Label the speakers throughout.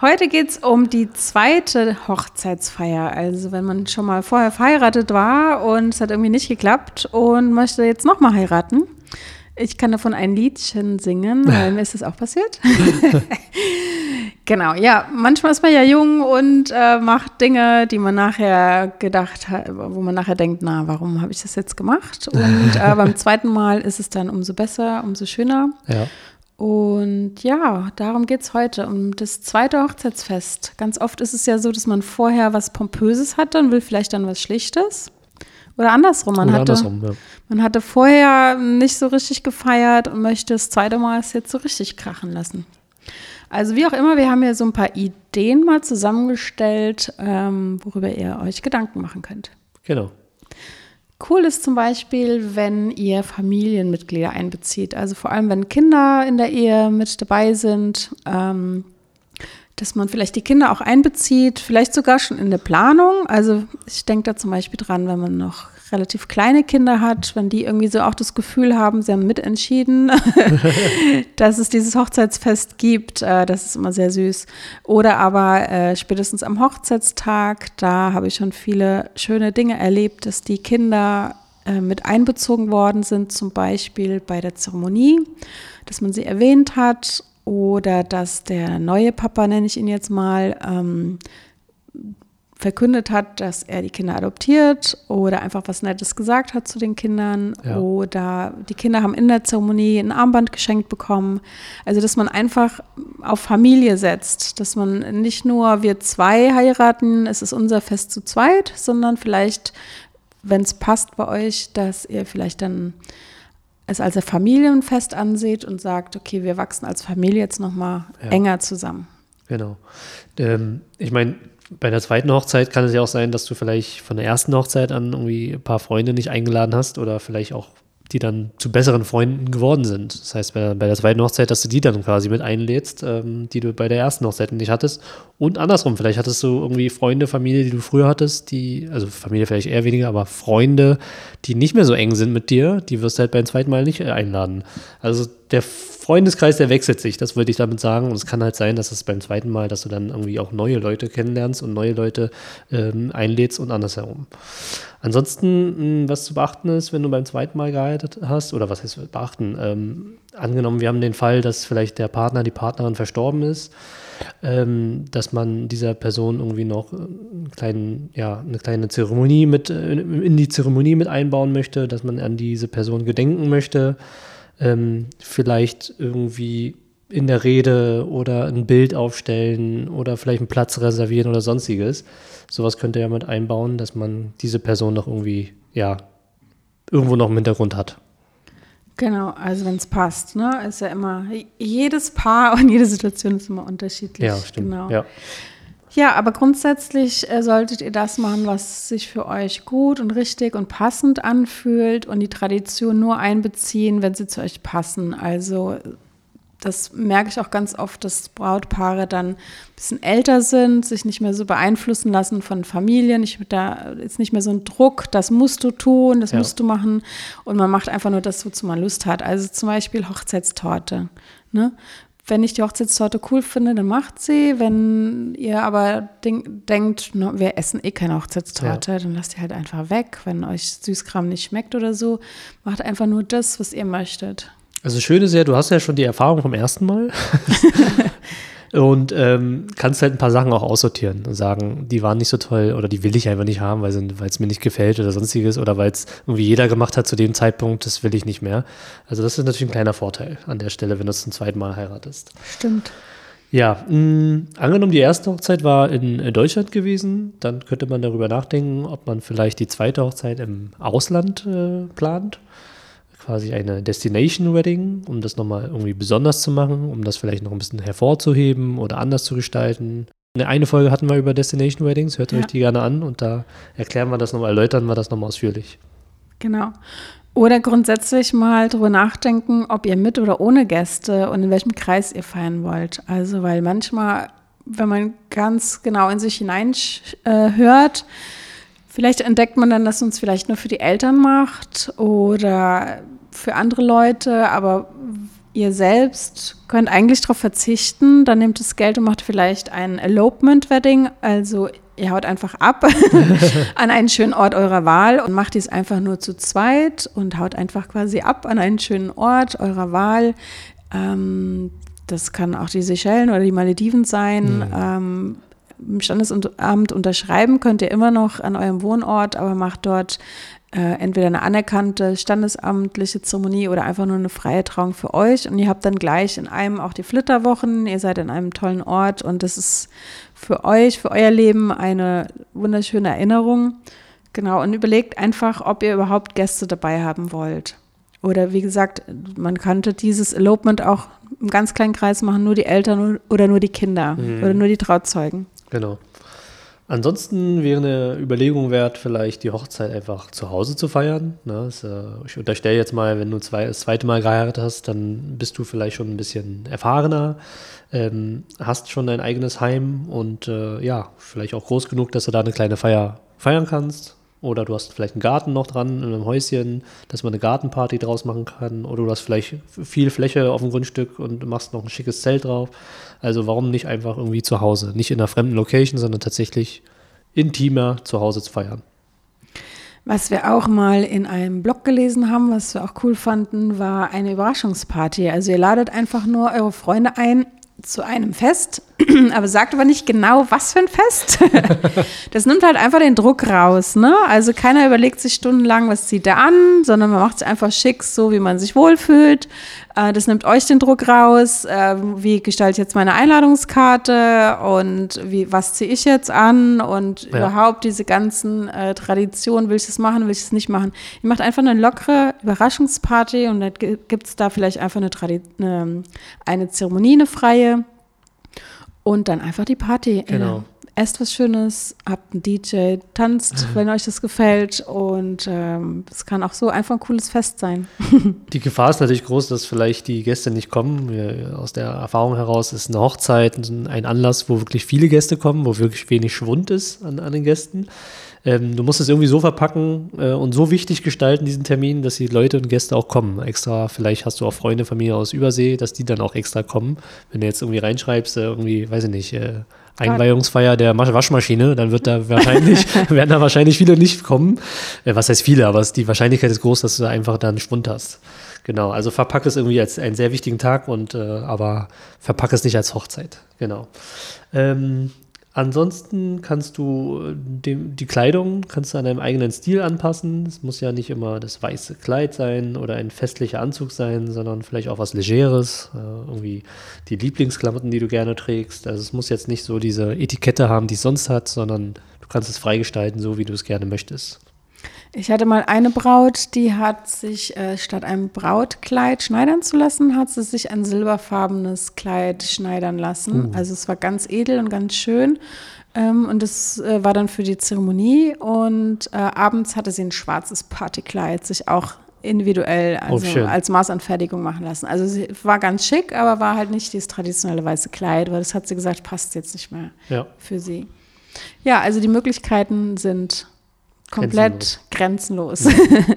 Speaker 1: Heute geht es um die zweite Hochzeitsfeier. Also wenn man schon mal vorher verheiratet war und es hat irgendwie nicht geklappt und möchte jetzt nochmal heiraten. Ich kann davon ein Liedchen singen, weil mir ist das auch passiert. genau, ja, manchmal ist man ja jung und äh, macht Dinge, die man nachher gedacht hat, wo man nachher denkt, na, warum habe ich das jetzt gemacht? Und äh, beim zweiten Mal ist es dann umso besser, umso schöner.
Speaker 2: Ja.
Speaker 1: Und ja, darum geht es heute, um das zweite Hochzeitsfest. Ganz oft ist es ja so, dass man vorher was Pompöses hatte und will vielleicht dann was Schlichtes. Oder andersrum. Man,
Speaker 2: Oder
Speaker 1: hatte,
Speaker 2: andersrum, ja.
Speaker 1: man hatte vorher nicht so richtig gefeiert und möchte das zweite Mal es jetzt so richtig krachen lassen. Also wie auch immer, wir haben hier so ein paar Ideen mal zusammengestellt, ähm, worüber ihr euch Gedanken machen könnt.
Speaker 2: Genau.
Speaker 1: Cool ist zum Beispiel, wenn ihr Familienmitglieder einbezieht. Also vor allem, wenn Kinder in der Ehe mit dabei sind, ähm, dass man vielleicht die Kinder auch einbezieht, vielleicht sogar schon in der Planung. Also ich denke da zum Beispiel dran, wenn man noch relativ kleine Kinder hat, wenn die irgendwie so auch das Gefühl haben, sie haben mitentschieden, dass es dieses Hochzeitsfest gibt. Äh, das ist immer sehr süß. Oder aber äh, spätestens am Hochzeitstag, da habe ich schon viele schöne Dinge erlebt, dass die Kinder äh, mit einbezogen worden sind, zum Beispiel bei der Zeremonie, dass man sie erwähnt hat oder dass der neue Papa, nenne ich ihn jetzt mal, ähm, verkündet hat, dass er die Kinder adoptiert oder einfach was Nettes gesagt hat zu den Kindern
Speaker 2: Ja.
Speaker 1: oder die Kinder haben in der Zeremonie ein Armband geschenkt bekommen. Also, dass man einfach auf Familie setzt, dass man nicht nur wir zwei heiraten, es ist unser Fest zu zweit, sondern vielleicht, wenn es passt bei euch, dass ihr vielleicht dann es als ein Familienfest anseht und sagt, okay, wir wachsen als Familie jetzt nochmal
Speaker 2: Ja.
Speaker 1: enger zusammen.
Speaker 2: Genau. Ähm, ich meine, bei der zweiten Hochzeit kann es ja auch sein, dass du vielleicht von der ersten Hochzeit an irgendwie ein paar Freunde nicht eingeladen hast oder vielleicht auch die dann zu besseren Freunden geworden sind. Das heißt, bei, der- bei der zweiten Hochzeit, dass du die dann quasi mit einlädst, ähm, die du bei der ersten Hochzeit nicht hattest. Und andersrum, vielleicht hattest du irgendwie Freunde, Familie, die du früher hattest, die, also Familie vielleicht eher weniger, aber Freunde, die nicht mehr so eng sind mit dir, die wirst du halt beim zweiten Mal nicht äh, einladen. Also der Freundeskreis, der wechselt sich, das wollte ich damit sagen. Und es kann halt sein, dass es beim zweiten Mal, dass du dann irgendwie auch neue Leute kennenlernst und neue Leute ähm, einlädst und andersherum. Ansonsten, mh, was zu beachten ist, wenn du beim zweiten Mal geheiratet hast, oder was heißt beachten? Ähm, angenommen, wir haben den Fall, dass vielleicht der Partner, die Partnerin verstorben ist, ähm, dass man dieser Person irgendwie noch äh, einen kleinen, ja, eine kleine Zeremonie mit äh, in die Zeremonie mit einbauen möchte, dass man an diese Person gedenken möchte, ähm, vielleicht irgendwie in der Rede oder ein Bild aufstellen oder vielleicht einen Platz reservieren oder sonstiges. Sowas könnte ja mit einbauen, dass man diese Person noch irgendwie, ja, irgendwo noch im Hintergrund hat.
Speaker 1: Genau, also wenn es passt, ne? Ist ja immer, jedes Paar und jede Situation ist immer unterschiedlich.
Speaker 2: Ja, stimmt.
Speaker 1: Genau.
Speaker 2: Ja.
Speaker 1: Ja, aber grundsätzlich äh, solltet ihr das machen, was sich für euch gut und richtig und passend anfühlt und die Tradition nur einbeziehen, wenn sie zu euch passen. Also das merke ich auch ganz oft, dass Brautpaare dann ein bisschen älter sind, sich nicht mehr so beeinflussen lassen von Familien. Ich, da ist nicht mehr so ein Druck, das musst du tun, das
Speaker 2: Ja.
Speaker 1: musst du machen. Und man macht einfach nur das, wozu man Lust hat. Also zum Beispiel Hochzeitstorte. Ne? Wenn ich die Hochzeitstorte cool finde, dann macht sie. Wenn ihr aber denk, denkt, no, wir essen eh keine Hochzeitstorte, dann lasst die halt einfach weg. Wenn euch Süßkram nicht schmeckt oder so, macht einfach nur das, was ihr möchtet.
Speaker 2: Also schön ist ja, du hast ja schon die Erfahrung vom ersten Mal und ähm, kannst halt ein paar Sachen auch aussortieren und sagen, die waren nicht so toll oder die will ich einfach nicht haben, weil es mir nicht gefällt oder sonstiges oder weil es irgendwie jeder gemacht hat zu dem Zeitpunkt, das will ich nicht mehr. Also das ist natürlich ein kleiner Vorteil an der Stelle, wenn du es zum zweiten Mal heiratest.
Speaker 1: Stimmt.
Speaker 2: Ja, mh, angenommen, die erste Hochzeit war in äh, Deutschland gewesen, dann könnte man darüber nachdenken, ob man vielleicht die zweite Hochzeit im Ausland äh, plant. Quasi eine Destination Wedding, um das nochmal irgendwie besonders zu machen, um das vielleicht noch ein bisschen hervorzuheben oder anders zu gestalten. Eine Folge hatten wir über Destination Weddings, hört ja. euch die gerne an und da erklären wir das nochmal, erläutern wir das nochmal ausführlich.
Speaker 1: Genau. Oder grundsätzlich mal drüber nachdenken, ob ihr mit oder ohne Gäste und in welchem Kreis ihr feiern wollt. Also, weil manchmal, wenn man ganz genau in sich hineinhört, äh, vielleicht entdeckt man dann, dass es uns vielleicht nur für die Eltern macht oder für andere Leute, aber ihr selbst könnt eigentlich darauf verzichten, dann nehmt das Geld und macht vielleicht ein Elopement-Wedding, also ihr haut einfach ab an einen schönen Ort eurer Wahl und macht dies einfach nur zu zweit und haut einfach quasi ab an einen schönen Ort eurer Wahl. Ähm, das kann auch die Seychellen oder die Malediven sein. Mhm. Ähm, Im Standesamt unterschreiben könnt ihr immer noch an eurem Wohnort, aber macht dort äh, entweder eine anerkannte standesamtliche Zeremonie oder einfach nur eine freie Trauung für euch. Und ihr habt dann gleich in einem auch die Flitterwochen. Ihr seid in einem tollen Ort und das ist für euch, für euer Leben eine wunderschöne Erinnerung. Genau, und überlegt einfach, ob ihr überhaupt Gäste dabei haben wollt. Oder wie gesagt, man könnte dieses Elopement auch im ganz kleinen Kreis machen, nur die Eltern oder nur die Kinder mhm. oder nur die Trauzeugen.
Speaker 2: Genau. Ansonsten wäre eine Überlegung wert, vielleicht die Hochzeit einfach zu Hause zu feiern. Ne? Das, äh, ich unterstelle jetzt mal, wenn du zwei, das zweite Mal geheiratet hast, dann bist du vielleicht schon ein bisschen erfahrener, ähm, hast schon dein eigenes Heim und äh, ja, vielleicht auch groß genug, dass du da eine kleine Feier feiern kannst. Oder du hast vielleicht einen Garten noch dran in einem Häuschen, dass man eine Gartenparty draus machen kann. Oder du hast vielleicht viel Fläche auf dem Grundstück und machst noch ein schickes Zelt drauf. Also warum nicht einfach irgendwie zu Hause? Nicht in einer fremden Location, sondern tatsächlich intimer zu Hause zu feiern.
Speaker 1: Was wir auch mal in einem Blog gelesen haben, was wir auch cool fanden, war eine Überraschungsparty. Also ihr ladet einfach nur eure Freunde ein zu einem Fest, aber sagt aber nicht genau, was für ein Fest. das nimmt halt einfach den Druck raus. Ne? Also keiner überlegt sich stundenlang, was zieht er an, sondern man macht es einfach schick, so wie man sich wohlfühlt. Äh, das nimmt euch den Druck raus. Äh, wie gestalte ich jetzt meine Einladungskarte und wie, was ziehe ich jetzt an und ja. überhaupt diese ganzen äh, Traditionen, will ich das machen, will ich das nicht machen. Ihr macht einfach eine lockere Überraschungsparty und dann gibt es da vielleicht einfach eine, Tradi eine, eine Zeremonie, eine freie und dann einfach die Party.
Speaker 2: Genau.
Speaker 1: Esst was Schönes, habt einen DJ, tanzt, wenn euch das gefällt. Und ähm, es kann auch so einfach ein cooles Fest sein.
Speaker 2: Die Gefahr ist natürlich groß, dass vielleicht die Gäste nicht kommen. Wir, aus der Erfahrung heraus ist eine Hochzeit ein Anlass, wo wirklich viele Gäste kommen, wo wirklich wenig Schwund ist an, an den Gästen. Ähm, du musst es irgendwie so verpacken äh, und so wichtig gestalten, diesen Termin, dass die Leute und Gäste auch kommen. Extra, vielleicht hast du auch Freunde, Familie aus Übersee, dass die dann auch extra kommen. Wenn du jetzt irgendwie reinschreibst, äh, irgendwie, weiß ich nicht, äh, Einweihungsfeier der Waschmaschine, dann wird da wahrscheinlich, werden da wahrscheinlich viele nicht kommen. Äh, was heißt viele, aber die Wahrscheinlichkeit ist groß, dass du da einfach dann Schwund hast. Genau, also verpacke es irgendwie als einen sehr wichtigen Tag und äh, aber verpacke es nicht als Hochzeit. Genau. Ähm, Ansonsten kannst du äh, dem, die Kleidung kannst du an deinem eigenen Stil anpassen. Es muss ja nicht immer das weiße Kleid sein oder ein festlicher Anzug sein, sondern vielleicht auch was Legeres, äh, irgendwie die Lieblingsklamotten, die du gerne trägst. Also es muss jetzt nicht so diese Etikette haben, die es sonst hat, sondern du kannst es freigestalten, so wie du es gerne möchtest.
Speaker 1: Ich hatte mal eine Braut, die hat sich äh, statt einem Brautkleid schneidern zu lassen, hat sie sich ein silberfarbenes Kleid schneidern lassen. Uh. Also es war ganz edel und ganz schön. Ähm, und das äh, war dann für die Zeremonie. Und äh, abends hatte sie ein schwarzes Partykleid sich auch individuell, oh, also oh, als Maßanfertigung machen lassen. Also sie war ganz schick, aber war halt nicht dieses traditionelle weiße Kleid, weil das hat sie gesagt, passt jetzt nicht mehr ja. für sie. Ja, also die Möglichkeiten sind komplett grenzenlos. grenzenlos.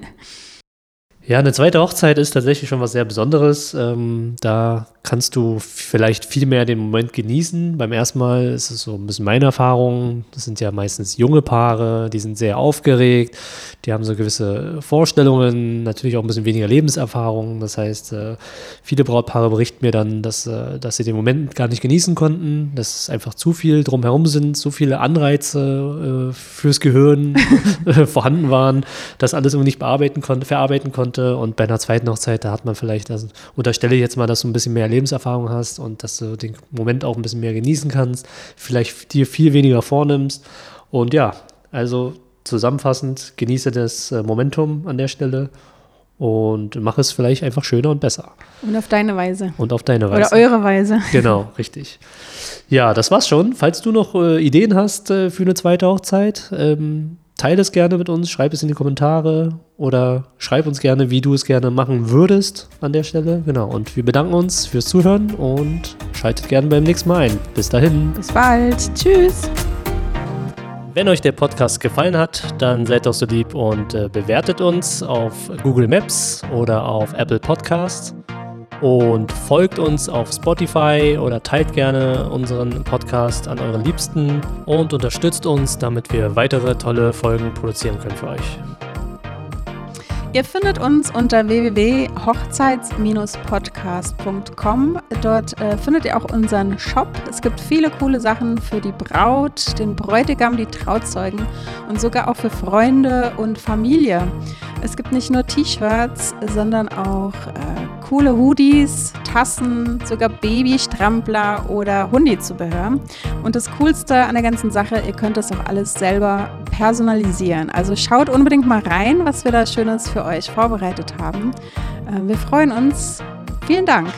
Speaker 2: Ja, eine zweite Hochzeit ist tatsächlich schon was sehr Besonderes. Ähm, da kannst du vielleicht viel mehr den Moment genießen. Beim ersten Mal ist es so ein bisschen meine Erfahrung. Das sind ja meistens junge Paare, die sind sehr aufgeregt, die haben so gewisse Vorstellungen, natürlich auch ein bisschen weniger Lebenserfahrung. Das heißt, äh, viele Brautpaare berichten mir dann, dass, äh, dass sie den Moment gar nicht genießen konnten, dass es einfach zu viel drumherum sind, so viele Anreize äh, fürs Gehirn vorhanden waren, dass alles irgendwie nicht bearbeiten konnte, verarbeiten konnte. Und bei einer zweiten Hochzeit, da hat man vielleicht, also unterstelle ich jetzt mal, dass du ein bisschen mehr Lebenserfahrung hast und dass du den Moment auch ein bisschen mehr genießen kannst, vielleicht dir viel weniger vornimmst. Und ja, also zusammenfassend, genieße das äh, Momentum an der Stelle und mach es vielleicht einfach schöner und besser.
Speaker 1: Und auf deine Weise.
Speaker 2: Und auf deine Weise.
Speaker 1: Oder eure Weise.
Speaker 2: Genau, richtig. Ja, das war's schon. Falls du noch äh, Ideen hast äh, für eine zweite Hochzeit, ähm, teile es gerne mit uns, schreib es in die Kommentare oder schreib uns gerne, wie du es gerne machen würdest an der Stelle. Genau. Und wir bedanken uns fürs Zuhören und schaltet gerne beim nächsten Mal ein. Bis dahin.
Speaker 1: Bis bald. Tschüss.
Speaker 2: Wenn euch der Podcast gefallen hat, dann seid doch so lieb und äh, bewertet uns auf Google Maps oder auf Apple Podcasts und folgt uns auf Spotify oder teilt gerne unseren Podcast an euren Liebsten und unterstützt uns, damit wir weitere tolle Folgen produzieren können für euch.
Speaker 1: Ihr findet uns unter www.hochzeits-podcast.com. Dort äh, findet ihr auch unseren Shop. Es gibt viele coole Sachen für die Braut, den Bräutigam, die Trauzeugen und sogar auch für Freunde und Familie. Es gibt nicht nur T-Shirts, sondern auch äh, coole Hoodies, Tassen, sogar Babystrampler oder Hundizubehör. Und das Coolste an der ganzen Sache, ihr könnt das auch alles selber personalisieren. Also schaut unbedingt mal rein, was wir da Schönes für euch vorbereitet haben. Äh, wir freuen uns. Vielen Dank.